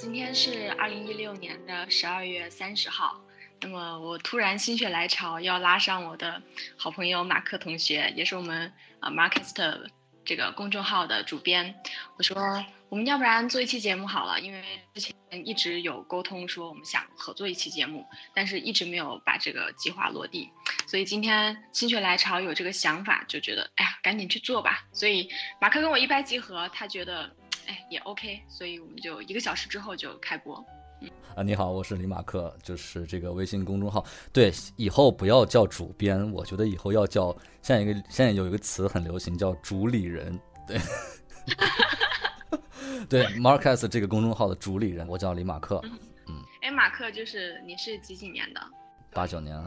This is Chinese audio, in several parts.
今天是二零一六年的十二月三十号。那么我突然心血来潮，要拉上我的好朋友马克同学，也是我们啊 Markest 这个公众号的主编。我说，我们要不然做一期节目好了，因为之前一直有沟通说我们想合作一期节目，但是一直没有把这个计划落地。所以今天心血来潮有这个想法，就觉得哎呀，赶紧去做吧。所以马克跟我一拍即合，他觉得。哎，也 OK，所以我们就一个小时之后就开播。嗯啊，你好，我是李马克，就是这个微信公众号。对，以后不要叫主编，我觉得以后要叫现在一个现在有一个词很流行，叫主理人。对，对，Marcus 这个公众号的主理人，我叫李马克。嗯，哎，马克就是你是几几年的？八九年。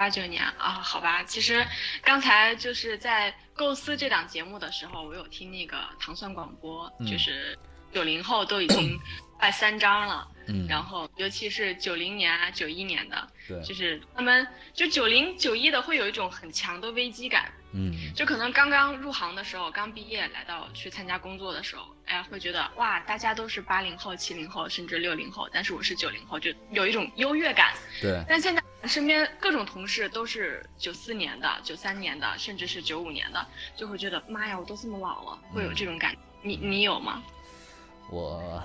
八九年啊，好吧，其实刚才就是在构思这档节目的时候，我有听那个糖蒜广播，就是九零后都已经 快三张了，嗯，然后尤其是九零年啊、九一年的，对，就是他们就九零九一的会有一种很强的危机感，嗯，就可能刚刚入行的时候，刚毕业来到去参加工作的时候，哎，会觉得哇，大家都是八零后、七零后，甚至六零后，但是我是九零后，就有一种优越感，对，但现在。身边各种同事都是九四年的、九三年的，甚至是九五年的，就会觉得妈呀，我都这么老了，会有这种感。你你有吗？我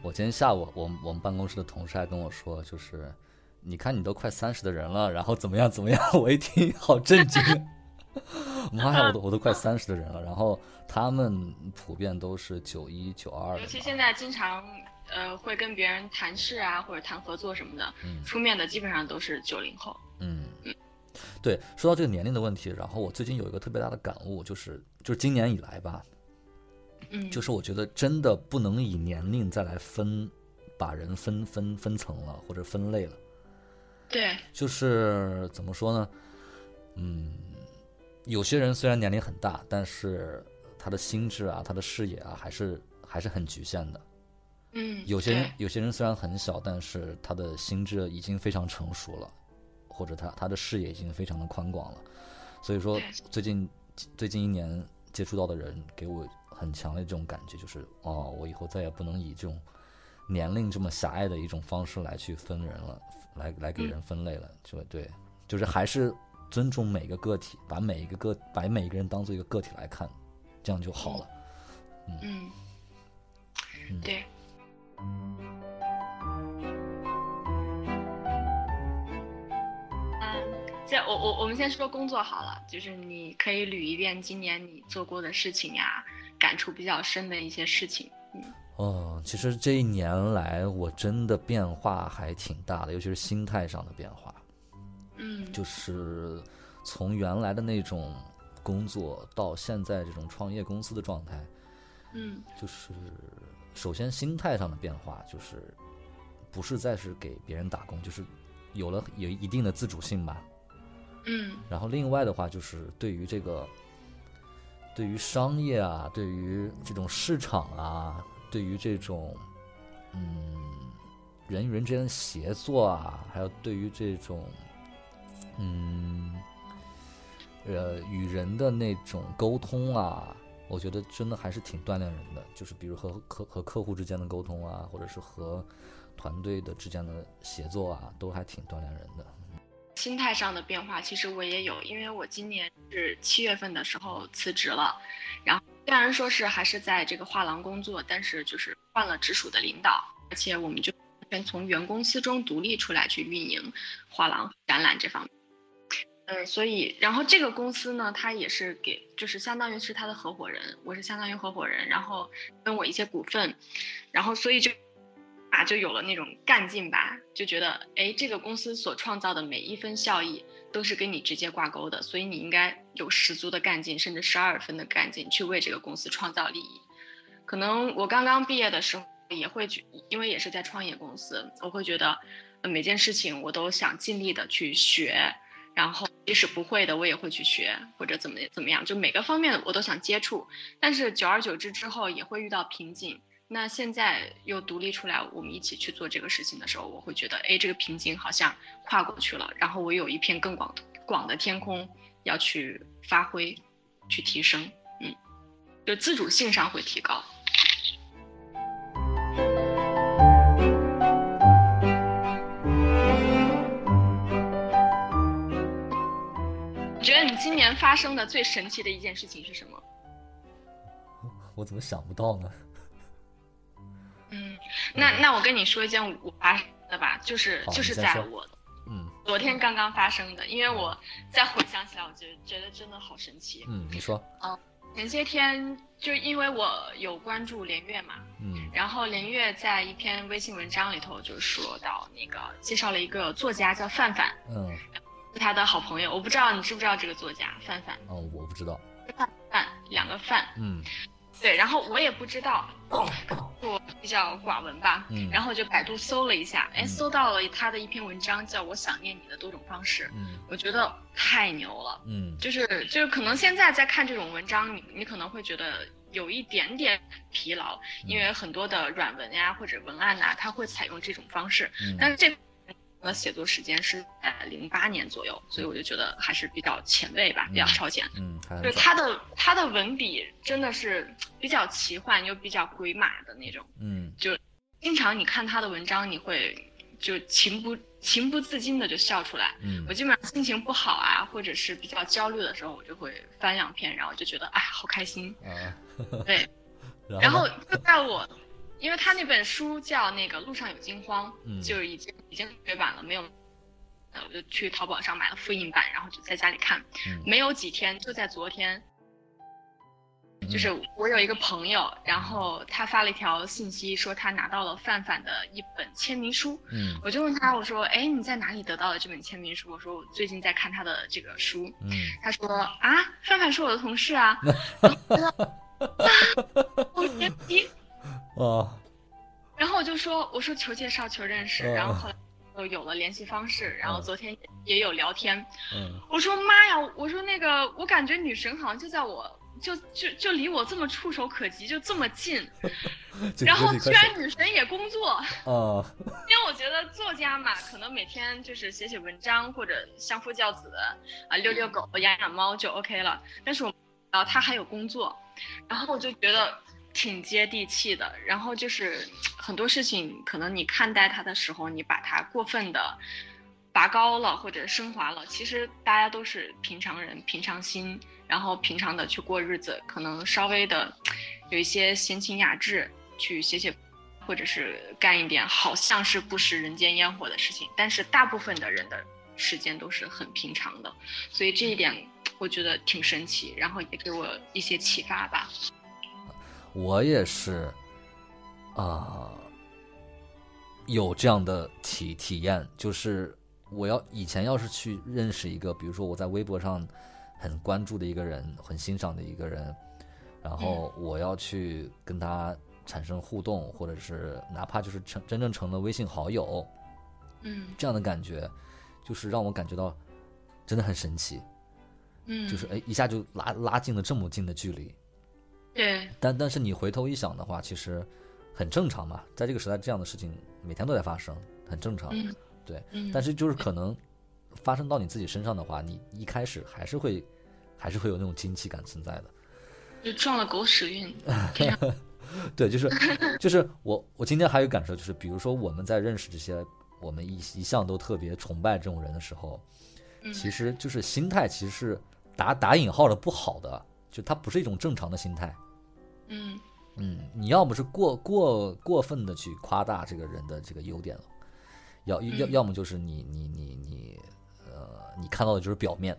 我今天下午，我我们办公室的同事还跟我说，就是你看你都快三十的人了，然后怎么样怎么样？我一听好震惊，妈呀，我都 我都快三十的人了，然后他们普遍都是九一九二，尤其现在经常。呃，会跟别人谈事啊，或者谈合作什么的，出面的基本上都是九零后。嗯嗯，对，说到这个年龄的问题，然后我最近有一个特别大的感悟，就是就是今年以来吧，嗯，就是我觉得真的不能以年龄再来分，把人分分分层了或者分类了。对，就是怎么说呢？嗯，有些人虽然年龄很大，但是他的心智啊，他的视野啊，还是还是很局限的。嗯，有些人有些人虽然很小，但是他的心智已经非常成熟了，或者他他的视野已经非常的宽广了。所以说，最近最近一年接触到的人，给我很强烈这种感觉，就是哦，我以后再也不能以这种年龄这么狭隘的一种方式来去分人了，来来给人分类了。就对，就是还是尊重每个个体，把每一个个把每一个人当做一个个体来看，这样就好了。嗯，对。嗯，先我我我们先说工作好了，就是你可以捋一遍今年你做过的事情呀，感触比较深的一些事情。嗯，哦，其实这一年来我真的变化还挺大的，尤其是心态上的变化。嗯，就是从原来的那种工作到现在这种创业公司的状态。嗯，就是。首先，心态上的变化就是，不是再是给别人打工，就是有了有一定的自主性吧。嗯。然后，另外的话就是对于这个，对于商业啊，对于这种市场啊，对于这种，嗯，人与人之间的协作啊，还有对于这种，嗯，呃，与人的那种沟通啊。我觉得真的还是挺锻炼人的，就是比如和客和客户之间的沟通啊，或者是和团队的之间的协作啊，都还挺锻炼人的。心态上的变化，其实我也有，因为我今年是七月份的时候辞职了，然后虽然说是还是在这个画廊工作，但是就是换了直属的领导，而且我们就全从原公司中独立出来去运营画廊展览这方面。嗯，所以，然后这个公司呢，他也是给，就是相当于是他的合伙人，我是相当于合伙人，然后分我一些股份，然后所以就啊，就有了那种干劲吧，就觉得，哎，这个公司所创造的每一分效益都是跟你直接挂钩的，所以你应该有十足的干劲，甚至十二分的干劲去为这个公司创造利益。可能我刚刚毕业的时候也会去，因为也是在创业公司，我会觉得每件事情我都想尽力的去学。然后即使不会的，我也会去学或者怎么怎么样，就每个方面我都想接触。但是久而久之之后也会遇到瓶颈。那现在又独立出来，我们一起去做这个事情的时候，我会觉得，哎，这个瓶颈好像跨过去了。然后我有一片更广广的天空要去发挥，去提升，嗯，就自主性上会提高。今年发生的最神奇的一件事情是什么？我怎么想不到呢？嗯，那那我跟你说一件我发生的吧，就是就是在我嗯昨天刚刚发生的，因为我再回想起来，我觉得觉得真的好神奇。嗯，你说，嗯前些天就因为我有关注连月嘛，嗯然后连月在一篇微信文章里头就说到那个介绍了一个作家叫范范，嗯是他的好朋友。我不知道你知不知道这个作家范范，哦，我不知道，范范两个范，嗯。对，然后我也不知道，我比较寡闻吧，嗯。然后就百度搜了一下，哎，嗯。搜到了他的一篇文章，叫《我想念你的多种方式》，嗯。我觉得太牛了。嗯。就是就是可能现在在看这种文章，你你可能会觉得有一点点疲劳，因为很多的软文呀或者文案呐、它会采用这种方式。嗯，但是这的写作时间是在零八年左右，所以我就觉得还是比较前卫吧，比较嗯超前。嗯，还很早，就是他的他的文笔真的是比较奇幻又比较鬼马的那种，嗯就经常你看他的文章，你会就情不情不自禁的就笑出来。嗯我基本上心情不好啊，或者是比较焦虑的时候，我就会翻两篇，然后就觉得哎，好开心。啊，对，然然后就在我，因为他那本书叫那个《路上有惊慌》，嗯就是已经已经绝版了，没有。呃，我就去淘宝上买了复印版，然后就在家里看。嗯没有几天，就在昨天，就是嗯我有一个朋友，然后他发了一条信息说他拿到了范范的一本签名书，嗯我就问他，我说，哎，你在哪里得到的这本签名书？我说我最近在看他的这个书。嗯他说啊，范范是我的同事啊。然 后我觉得啊好神奇。啊然后我就说，我说求介绍，求认识。嗯然后后来就有了联系方式，然后昨天也有聊天。嗯我说妈呀，我说那个，我感觉女神好像就在我。就就就离我这么触手可及，就这么近，然后居然女神也工作，啊因为我觉得作家嘛，可能每天就是写写文章或者相夫教子啊，遛遛狗、养养猫就 OK 了。但是我啊，他还有工作，然后我就觉得挺接地气的。然后就是很多事情，可能你看待它的时候，你把它过分的拔高了或者升华了，其实大家都是平常人，平常心，然后平常的去过日子，可能稍微的有一些闲情雅致，去写写。或者是干一点好像是不食人间烟火的事情，但是大部分的人的时间都是很平常的，所以这一点我觉得挺神奇，然后也给我一些启发吧。我也是，啊、有这样的体体验，就是我要以前要是去认识一个，比如说我在微博上很关注的一个人，很欣赏的一个人，然后我要去跟他产生互动，或者是哪怕就是成真正成了微信好友，嗯。这样的感觉，就是让我感觉到真的很神奇，嗯，就是哎一下就拉拉近了这么近的距离。对，但但是你回头一想的话，其实很正常嘛，在这个时代，这样的事情每天都在发生，很正常。嗯对，嗯，但是就是可能发生到你自己身上的话，你一开始还是会还是会有那种惊奇感存在的。就撞了狗屎运。对，就是就是我我今天还有感受，就是比如说我们在认识这些我们一一向都特别崇拜这种人的时候，嗯其实就是心态其实是打打引号的不好的，就它不是一种正常的心态。嗯。嗯，你要么是过过过分的去夸大这个人的这个优点了，要要嗯。要么就是你你你你呃，你看到的就是表面，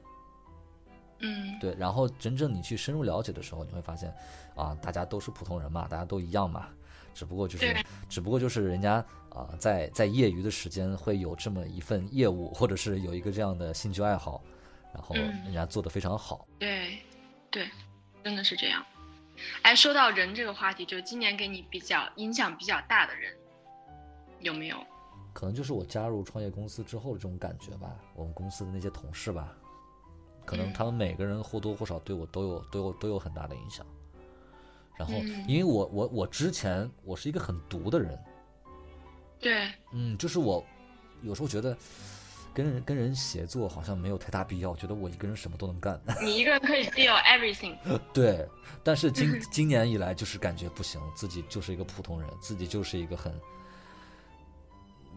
嗯。对，然后真正你去深入了解的时候，你会发现啊，大家都是普通人嘛，大家都一样嘛，只不过就是只不过就是人家啊，在在业余的时间会有这么一份业务，或者是有一个这样的兴趣爱好，然后嗯。人家做的非常好，对对，真的是这样。哎，说到人这个话题，就今年给你比较影响比较大的人，有没有？可能就是我加入创业公司之后的这种感觉吧，我们公司的那些同事吧，可能嗯他们每个人或多或少对我都有都有都有很大的影响。然后，嗯因为我我我之前我是一个很毒的人，对，嗯，就是我有时候觉得跟人跟人协作好像没有太大必要，觉得我一个人什么都能干。你一个人可以 deal everything。对，但是今今年以来就是感觉不行，自己就是一个普通人，自己就是一个很，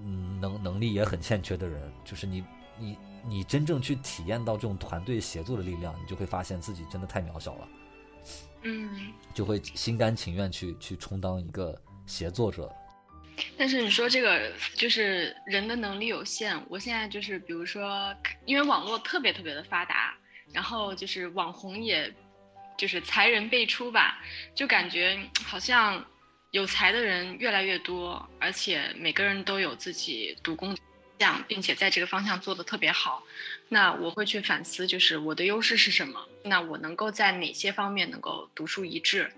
嗯，能能力也很欠缺的人。就是你你你真正去体验到这种团队协作的力量，你就会发现自己真的太渺小了，嗯，就会心甘情愿去去充当一个协作者。但是你说这个就是人的能力有限，我现在就是比如说，因为网络特别特别的发达，然后就是网红也，就是才人辈出吧，就感觉好像有才的人越来越多，而且每个人都有自己独功项，并且在这个方向做得特别好。那我会去反思，就是我的优势是什么？那我能够在哪些方面能够独树一帜？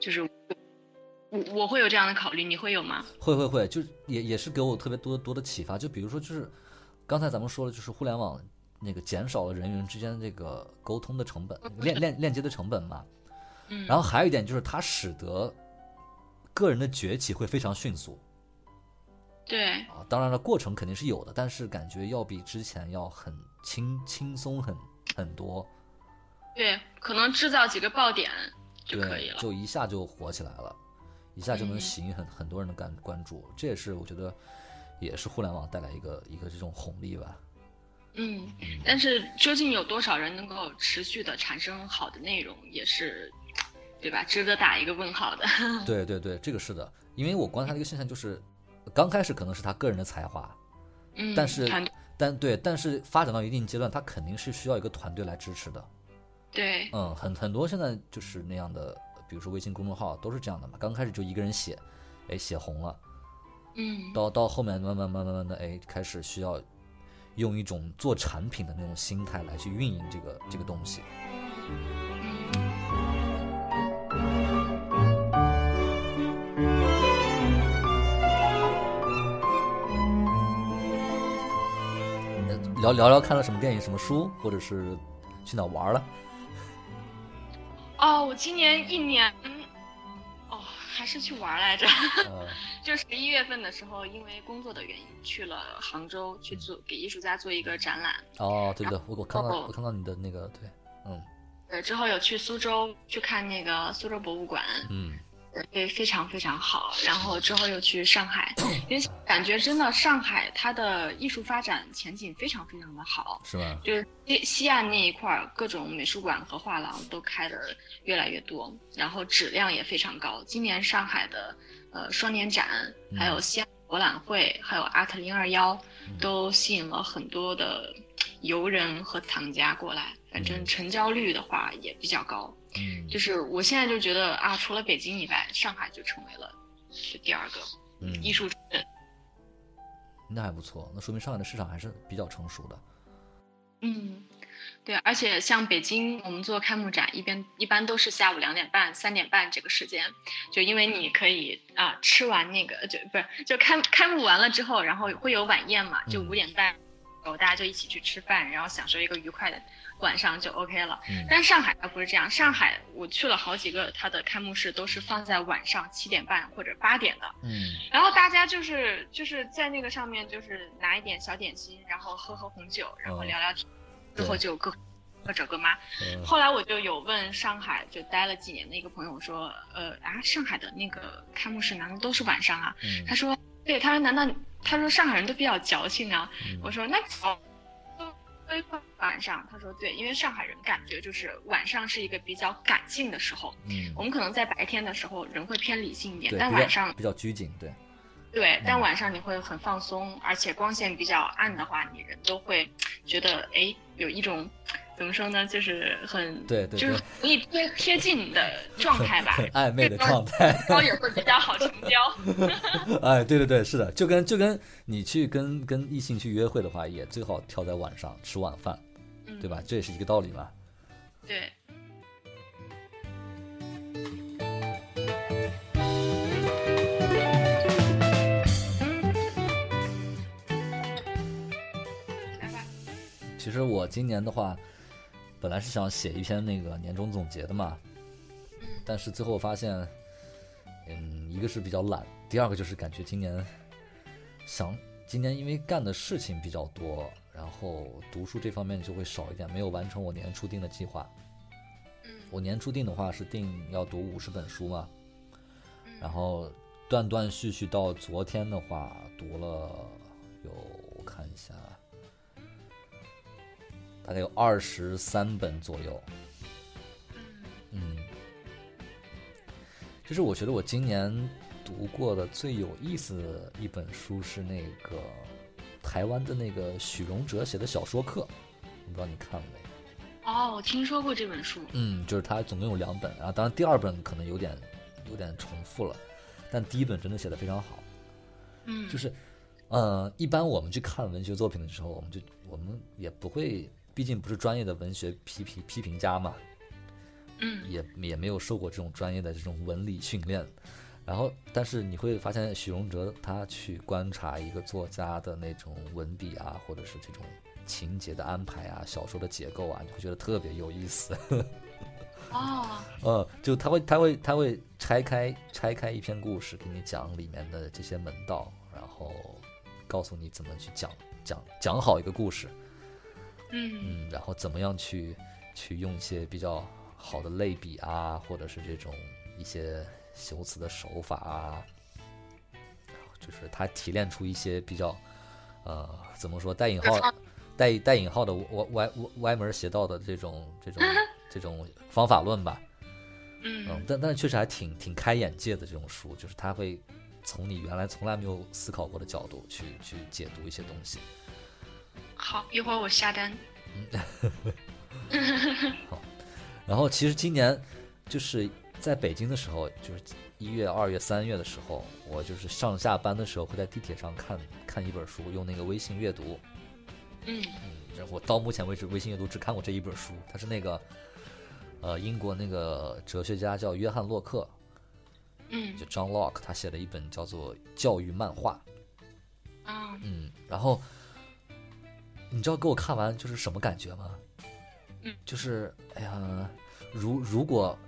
就是我我会有这样的考虑，你会有吗？会会会，就也也是给我特别多多的启发。就比如说，就是刚才咱们说了，就是互联网那个减少了人与人之间的这个沟通的成本，链链链接的成本嘛。嗯，然后还有一点就是，它使得个人的崛起会非常迅速对，啊。当然了，过程肯定是有的，但是感觉要比之前要很轻轻松很很多。对，可能制造几个爆点就可以对，了。就一下就火起来了，一下就能嗯吸引很很多人的关关注。这也是我觉得，也是互联网带来一个一个这种红利吧。嗯，但是究竟有多少人能够持续的产生好的内容，也是，对吧？值得打一个问号的。对对对，这个是的，因为我观察的一个现象就是，刚开始可能是他个人的才华，嗯，但是团但对，但是发展到一定阶段，他肯定是需要一个团队来支持的。对，嗯，很很多现在就是那样的，比如说微信公众号都是这样的嘛，刚开始就一个人写，哎，写红了，嗯，到到后面慢慢慢慢慢的，哎，开始需要用一种做产品的那种心态来去运营这个这个东西。呃聊聊聊看了什么电影、什么书，或者是去哪玩了？哦，我今年一年，哦，还是去玩来着。呃，就十一月份的时候，因为工作的原因去了杭州去做给艺术家做一个展览。哦，对对，我我看到哦我看到你的那个，对，嗯对，之后有去苏州去看那个苏州博物馆，嗯呃对，非常非常好。然后之后又去上海，因为感觉真的上海它的艺术发展前景非常非常的好。是吧？就是西西岸那一块儿，各种美术馆和画廊都开的越来越多，然后质量也非常高。今年上海的呃双年展，还有西安博览会，还有 Art 零二幺，都吸引了很多的游人和藏家过来。反正成交率的话也比较高。嗯就是我现在就觉得啊，除了北京以外，上海就成为了就第二个嗯，艺术城镇。那还不错，那说明上海的市场还是比较成熟的。嗯，对，而且像北京，我们做开幕展，一边一般都是下午两点半、三点半这个时间，就因为你可以啊、吃完那个就不是就开开幕完了之后，然后会有晚宴嘛，就嗯五点半，然后大家就一起去吃饭，然后享受一个愉快的晚上就 OK 了。嗯但上海它不是这样，上海我去了好几个，它的开幕式都是放在晚上七点半或者八点的，嗯然后大家就是就是在那个上面就是拿一点小点心，然后喝喝红酒，然后嗯聊聊天，之后就各各找各妈。呃后来我就有问上海就待了几年的一个朋友说，呃啊，上海的那个开幕式难道都是晚上啊？嗯他说，对，他说难道他说上海人都比较矫情啊？嗯。我说那晚上，他说对，因为上海人感觉就是晚上是一个比较感性的时候，嗯。我，们可能在白天的时候人会偏理性一点，但晚上比较拘谨，对，对，但嗯晚上你会很放松，而且光线比较暗的话，你人都会觉得哎，有一种怎么说呢，就是很对对就是对容易贴贴近的状态吧，很暧昧的状态。高也会比较好成交。哎，对对对，是的，就跟就跟你去跟跟异性去约会的话，也最好挑在晚上吃晚饭，嗯对吧？这也是一个道理嘛。对。其实我今年的话，本来是想写一篇那个年终总结的嘛，但是最后发现，嗯，一个是比较懒，第二个就是感觉今年想今年因为干的事情比较多，然后读书这方面就会少一点，没有完成我年初定的计划。我年初定的话是定要读五十本书嘛，然后断断续续到昨天的话读了有我看一下，大概有二十三本左右。嗯，就是我觉得我今年读过的最有意思的一本书是那个台湾的那个许荣哲写的小说课，我不知道你看了没？哦，我听说过这本书。嗯，就是它总共有两本啊，当然第二本可能有点有点重复了，但第一本真的写的非常好。嗯，就是，呃，一般我们去看文学作品的时候，我们就我们也不会，毕竟不是专业的文学批评批评家嘛，嗯，也也没有受过这种专业的这种文理训练。然后，但是你会发现，许荣哲他去观察一个作家的那种文笔啊，或者是这种情节的安排啊，小说的结构啊，你会觉得特别有意思。哦，呃，就他会他会他会拆开拆开一篇故事，给你讲里面的这些门道，然后告诉你怎么去讲讲讲好一个故事，嗯。嗯，然后怎么样去去用一些比较好的类比啊，或者是这种一些修辞的手法啊，就是他提炼出一些比较呃怎么说带引号带带引号的歪歪歪歪门邪道的这种这种这种方法论吧，嗯。嗯，但但是确实还挺挺开眼界的这种书，就是他会从你原来从来没有思考过的角度去去解读一些东西。好，一会儿我下单。好然后其实今年就是在北京的时候，就是一月、二月、三月的时候，我就是上下班的时候会在地铁上看看一本书，用那个微信阅读。嗯嗯，然后我到目前为止微信阅读只看过这一本书，它是那个呃英国那个哲学家叫约翰洛克，嗯就 John Locke，他写的一本叫做《教育漫画》。啊嗯，然后你知道给我看完就是什么感觉吗？嗯，就是哎呀，如如果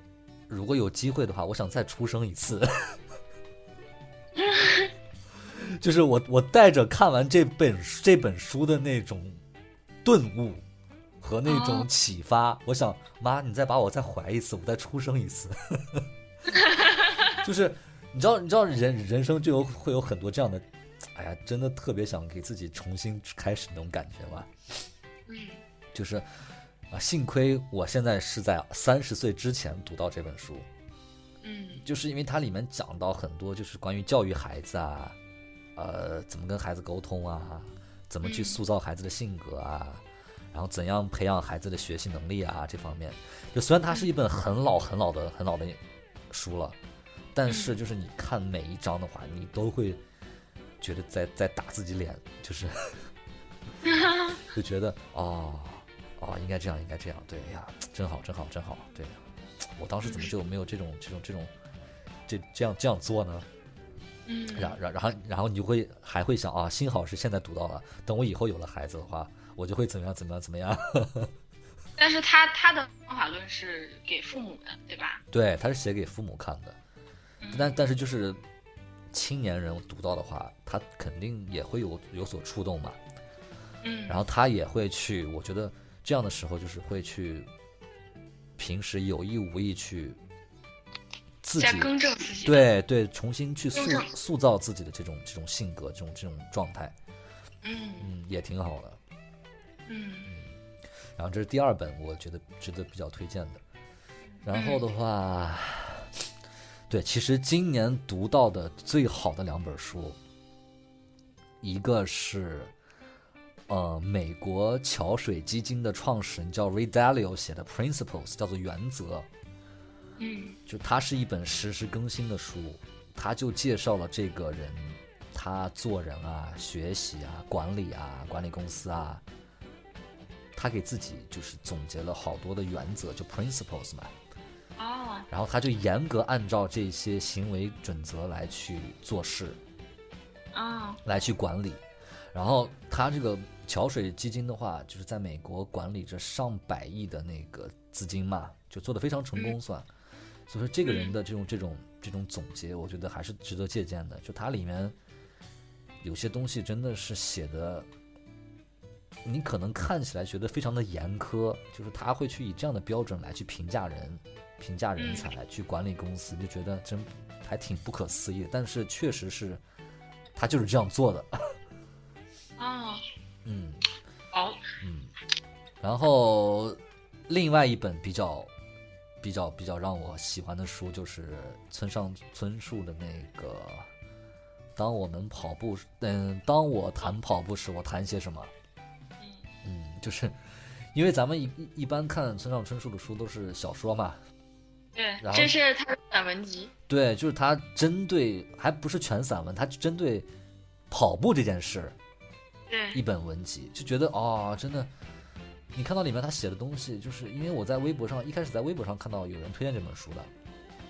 如果有机会的话，我想再出生一次。就是我我带着看完这本这本书的那种顿悟和那种哦启发，我想妈，你再把我再怀一次，我再出生一次。就是你知道你知道人人生就有会有很多这样的，哎呀，真的特别想给自己重新开始那种感觉嘛。嗯就是啊，幸亏我现在是在三十岁之前读到这本书，嗯就是因为它里面讲到很多就是关于教育孩子啊，呃，怎么跟孩子沟通啊，怎么去嗯塑造孩子的性格啊，然后怎样培养孩子的学习能力啊这方面。就虽然它是一本很老很老的很老的书了，但是就是你看每一章的话，你都会觉得在在打自己脸，就是 就觉得哦哦应该这样应该这样，对哎呀真好真好真好，对，我当时怎么就没有这种这种这种这这样这样做呢？嗯，然然然后然后你就会还会想啊，幸好是现在读到了，等我以后有了孩子的话，我就会怎么样怎么样怎么样。但是他他的方法论是给父母的，对吧？对，他是写给父母看的，嗯但但是就是青年人读到的话，他肯定也会有有所触动嘛。嗯，然后他也会去，我觉得这样的时候就是会去平时有意无意去自己更正自己。，对对重新去塑塑造自己的这种这种性格这种这种状态，嗯嗯，也挺好的。嗯然后这是第二本，我觉得值得比较推荐的。然后的话，对，其实今年读到的最好的两本书，一个是呃美国桥水基金的创始人叫 Ray Dalio 写的《Principles》，叫做原则。嗯就它是一本实时更新的书，它就介绍了这个人，他做人啊、学习啊、管理啊、管理公司啊，他给自己就是总结了好多的原则，就 principles 嘛，哦然后他就严格按照这些行为准则来去做事，哦来去管理。然后他这个桥水基金的话，就是在美国管理着上百亿的那个资金嘛，就做的非常成功算。所以说这个人的这种这种这种总结，我觉得还是值得借鉴的。就它里面有些东西真的是写的，你可能看起来觉得非常的严苛，就是他会去以这样的标准来去评价人、评价人才、去管理公司，就觉得真还挺不可思议的。但是确实是，他就是这样做的。哦，嗯好，嗯。然后另外一本比较比较比较让我喜欢的书就是村上春树的那个《当我们跑步》，嗯，当我谈跑步时，我谈些什么？嗯，就是因为咱们一一一般看村上春树的书都是小说嘛，对然，后这是他的散文集。对，就是他针对还不是全散文，他针对跑步这件事对一本文集，就觉得哦，真的，你看到里面他写的东西，就是因为我在微博上一开始在微博上看到有人推荐这本书的，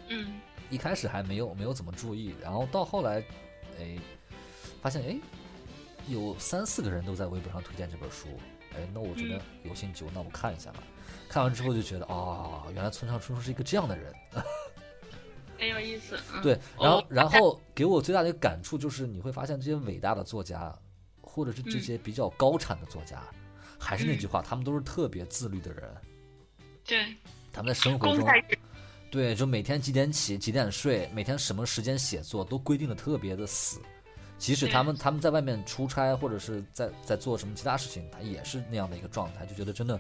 嗯一开始还没有没有怎么注意，然后到后来，哎，发现哎，有三四个人都在微博上推荐这本书，哎，那我觉得有兴趣，那我看一下吧。看完之后就觉得啊、原来村上春树是一个这样的人。很有意思。嗯、对，然后哦然后给我最大的一个感触就是，你会发现这些伟大的作家，或者是这嗯些比较高产的作家，还是那句话，他们都是特别自律的人。对，他们在生活中，对，就每天几点起，几点睡，每天什么时间写作，都规定的特别的死。即使他们他们在外面出差，或者是在在做什么其他事情，他也是那样的一个状态，就觉得真的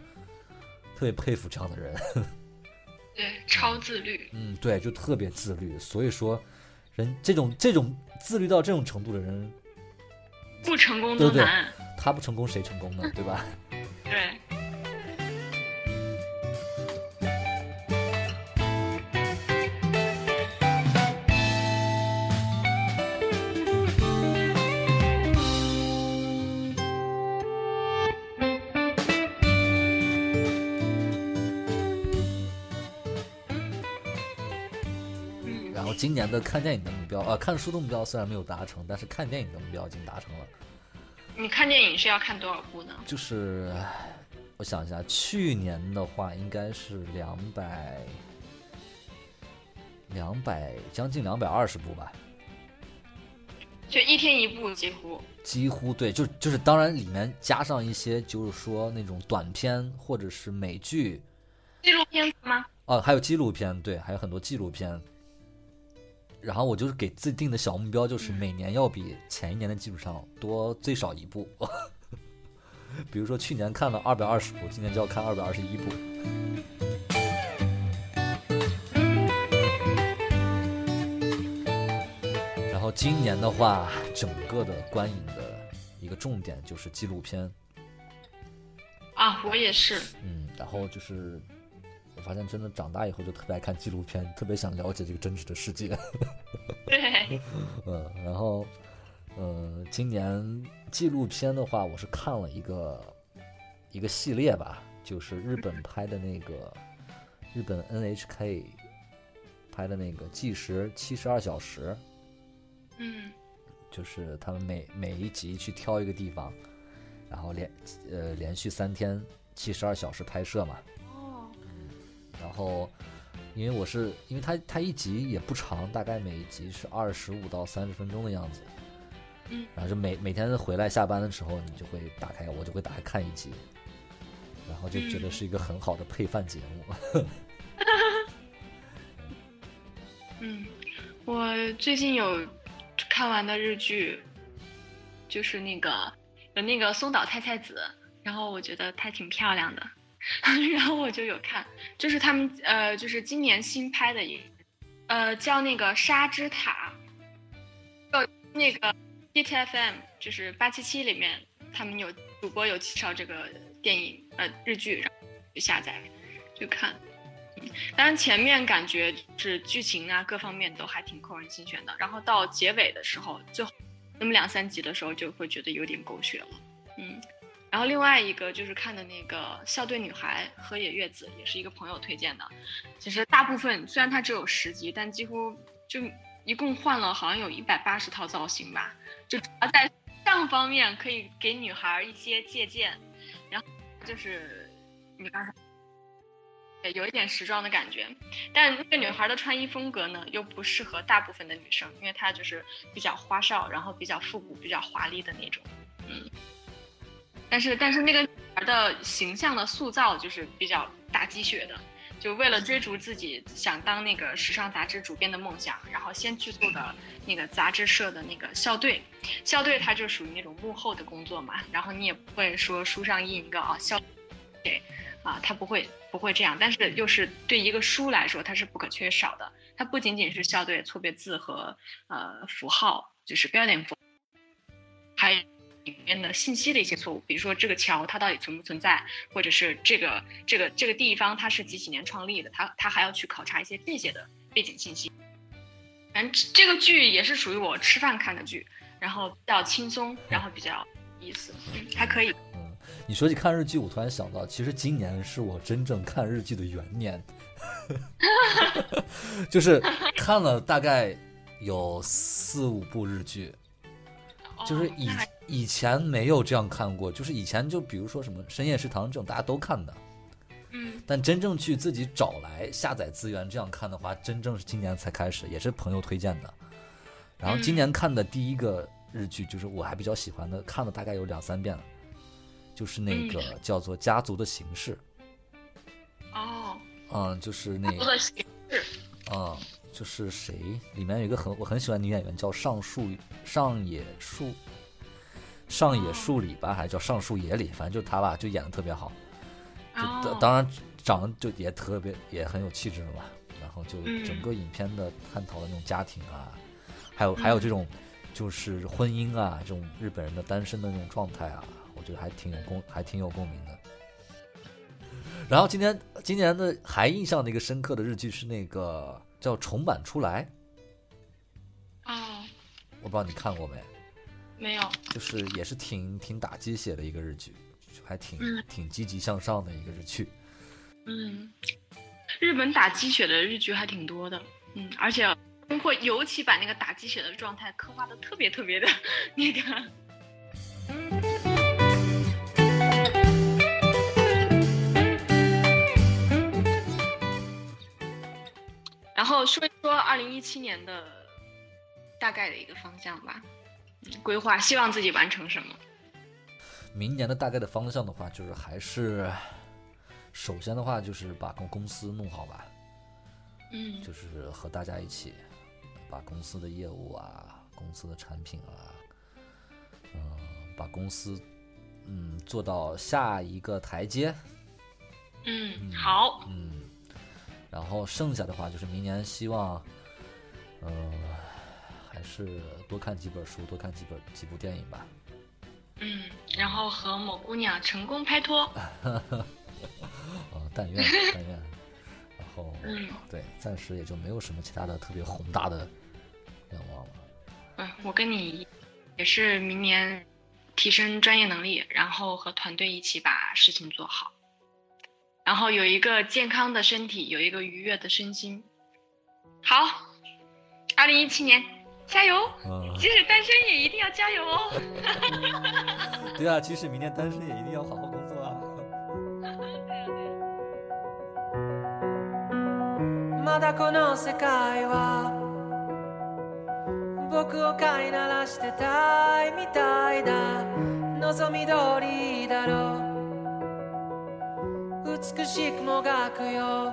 特别佩服这样的人。对超自律。嗯，对，就特别自律。所以说，人这种这种自律到这种程度的人，不成功都难对都难。他不成功谁成功呢？对吧？年的看电影的目标，呃，看书的目标虽然没有达成，但是看电影的目标已经达成了。你看电影是要看多少部呢？就是我想一下，去年的话应该是两百两百将近两百二十部吧，就一天一部，几乎。几乎对，就就是当然里面加上一些就是说那种短片或者是美剧，纪录片吗？哦，还有纪录片，对，还有很多纪录片。然后我就是给自己定的小目标，就是每年要比前一年的基础上多最少一部。比如说去年看了二百二十部，今年就要看二百二十一部。然后今年的话，整个的观影的一个重点就是纪录片，啊，我也是。嗯，然后就是我发现真的长大以后就特别爱看纪录片，特别想了解这个真实的世界。对，嗯，然后，呃，今年纪录片的话，我是看了一个一个系列吧，就是日本拍的那个日本 NHK 拍的那个计时七十二小时，嗯就是他们每每一集去挑一个地方，然后连呃连续三天七十二小时拍摄嘛，哦，然后，因为我是因为它它一集也不长，大概每一集是二十五到三十分钟的样子。嗯，然后就每每天回来下班的时候，你就会打开，我就会打开看一集，然后就觉得是一个很好的配饭节目。嗯，我最近有看完的日剧，就是那个有那个松岛菜菜子，然后我觉得她挺漂亮的，然后我就有看，就是他们呃，就是今年新拍的一，呃，叫那个《沙之塔》，呃，那个 Hit FM 就是八七七里面，他们有主播有介绍这个电影呃日剧，然后去下载去看。当然前面感觉是剧情啊各方面都还挺扣人心弦的，然后到结尾的时候，最后那么两三集的时候就会觉得有点狗血了，嗯。然后另外一个就是看的那个《校对女孩》河野月子，也是一个朋友推荐的。其实大部分虽然它只有十集，但几乎就一共换了好像有一百八十套造型吧，就主要在上方面可以给女孩一些借鉴，然后就是你刚才。有一点时装的感觉，但那个女孩的穿衣风格呢，又不适合大部分的女生，因为她就是比较花哨，然后比较复古、比较华丽的那种，嗯。但是，但是那个女孩的形象的塑造就是比较打鸡血的，就为了追逐自己想当那个时尚杂志主编的梦想，然后先去做的那个杂志社的那个校队，校队它就属于那种幕后的工作嘛，然后你也不会说书上印一个啊校。谁啊，他不会不会这样，但是又是对一个书来说，它是不可缺少的。它不仅仅是校对错别字和呃符号，就是标点符，还有里面的信息的一些错误，比如说这个桥它到底存不存在，或者是这个这个这个地方它是几几年创立的，他他还要去考察一些这些的背景信息。反正这个剧也是属于我吃饭看的剧，然后比较轻松，然后比较有意思，嗯，还可以。嗯，你说起看日剧，我突然想到，其实今年是我真正看日剧的元年。就是看了大概有四五部日剧，就是以以前没有这样看过，就是以前就比如说什么深夜食堂这种大家都看的，嗯，但真正去自己找来下载资源这样看的话，真正是今年才开始，也是朋友推荐的。然后今年看的第一个日剧，就是我还比较喜欢的，看了大概有两三遍了，就是那个叫做《家族的形式》。哦。嗯，就是那个，嗯，就是谁？里面有一个很我很喜欢女演员，叫上树上野树上野树里吧，还是叫上树野里？反正就她吧，就演的特别好。就当然长得就也特别也很有气质嘛。然后就整个影片的探讨的那种家庭啊，还有还有这种就是婚姻啊，这种日本人的单身的那种状态啊，我觉得还挺有共还挺有共鸣的。然后今天今年的还印象的一个深刻的日剧是那个叫重版出来，哦，我不知道你看过没？没有，就是也是挺挺打鸡血的一个日剧，还挺挺积极向上的一个日剧。嗯，日本打鸡血的日剧还挺多的，嗯，而且包括尤其把那个打鸡血的状态刻画的特别特别的 那个。然后说一说二零一七年的大概的一个方向吧，规划，希望自己完成什么？明年的大概的方向的话，就是还是首先的话就是把公公司弄好吧，嗯，就是和大家一起把公司的业务啊、公司的产品啊，嗯，把公司嗯做到下一个台阶。嗯，好，嗯。然后剩下的话就是明年希望，呃，还是多看几本书，多看几本几部电影吧。嗯，然后和某姑娘成功拍拖。哦，但愿 但愿。然后，嗯，对，暂时也就没有什么其他的特别宏大的愿望了。嗯，我跟你也是明年提升专业能力，然后和团队一起把事情做好。然后有一个健康的身体，有一个愉悦的身心。好，二零一七年加油！即使单身也一定要加油哦。对啊，即使明年单身也一定要好好工作啊。まだこの世界は僕を飼いならしてたいみたいだ望み通りだろう 美しくもがくよ。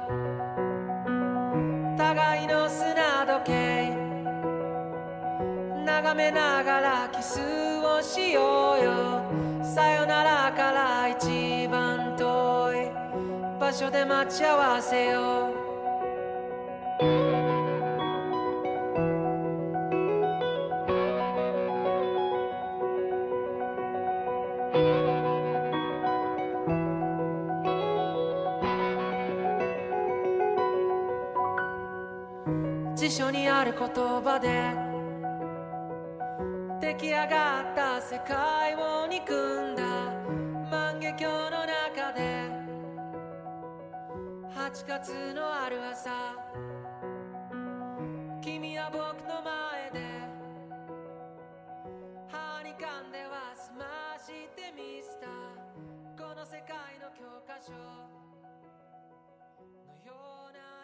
互いの砂時計。眺めながらキスをしようよ。さよならから一番遠い。場所で待ち合わせよう。言葉で。出来上がった世界を憎んだ。万華鏡の中で。8月のある朝。君は僕の前で。歯に噛んでは済ましてみせたこの世界の教科書のような